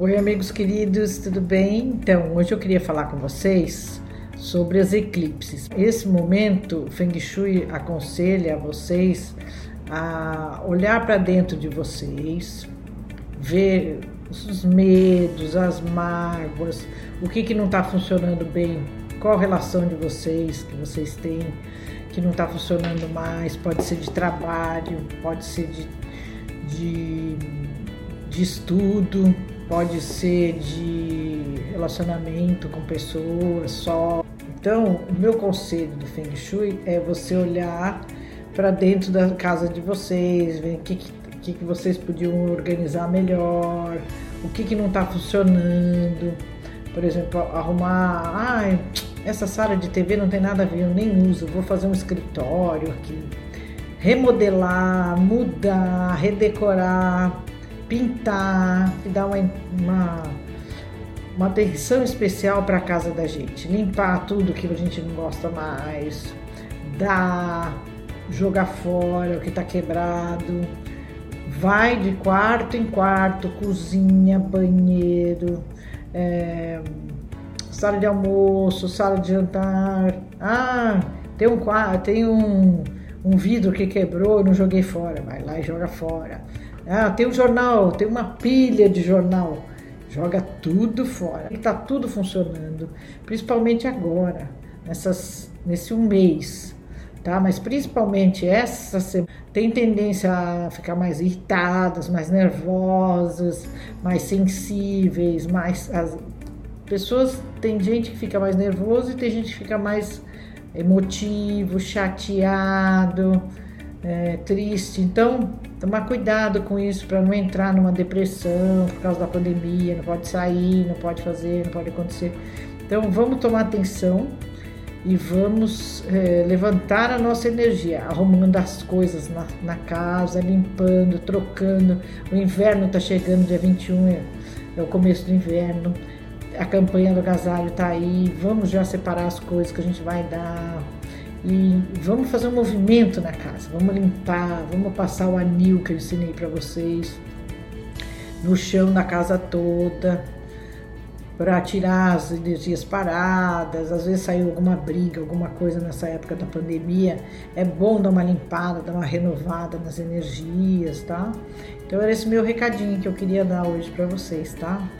Oi, amigos queridos, tudo bem? Então, hoje eu queria falar com vocês sobre as eclipses. Esse momento, Feng Shui aconselha vocês a olhar para dentro de vocês, ver os medos, as mágoas, o que, que não está funcionando bem, qual relação de vocês que vocês têm que não está funcionando mais, pode ser de trabalho, pode ser de, de, de estudo, pode ser de relacionamento com pessoas só. Então, o meu conselho do Feng Shui é você olhar para dentro da casa de vocês, ver o que, que, que vocês podiam organizar melhor, o que, que não está funcionando. Por exemplo, arrumar. Ah, essa sala de TV não tem nada a ver, eu nem uso, vou fazer um escritório aqui. Remodelar, mudar, redecorar pintar, e dar uma, uma, uma atenção especial para a casa da gente, limpar tudo que a gente não gosta mais, dar, jogar fora o que está quebrado, vai de quarto em quarto, cozinha, banheiro, é, sala de almoço, sala de jantar. Ah, tem um tem um, um vidro que quebrou, eu não joguei fora, vai lá e joga fora. Ah, tem um jornal, tem uma pilha de jornal. Joga tudo fora. Está tudo funcionando, principalmente agora, nessas, nesse um mês. Tá? Mas principalmente essa semana tem tendência a ficar mais irritadas, mais nervosas, mais sensíveis, mais as pessoas tem gente que fica mais nervoso e tem gente que fica mais emotivo, chateado, é, triste. Então tomar cuidado com isso para não entrar numa depressão por causa da pandemia, não pode sair, não pode fazer, não pode acontecer. Então vamos tomar atenção e vamos é, levantar a nossa energia, arrumando as coisas na, na casa, limpando, trocando. O inverno está chegando, dia 21 é, é o começo do inverno. A campanha do agasalho está aí, vamos já separar as coisas que a gente vai dar e vamos fazer um movimento na casa, vamos limpar, vamos passar o anil que eu ensinei para vocês no chão da casa toda para tirar as energias paradas, às vezes saiu alguma briga, alguma coisa nessa época da pandemia, é bom dar uma limpada, dar uma renovada nas energias, tá? Então era esse meu recadinho que eu queria dar hoje para vocês, tá?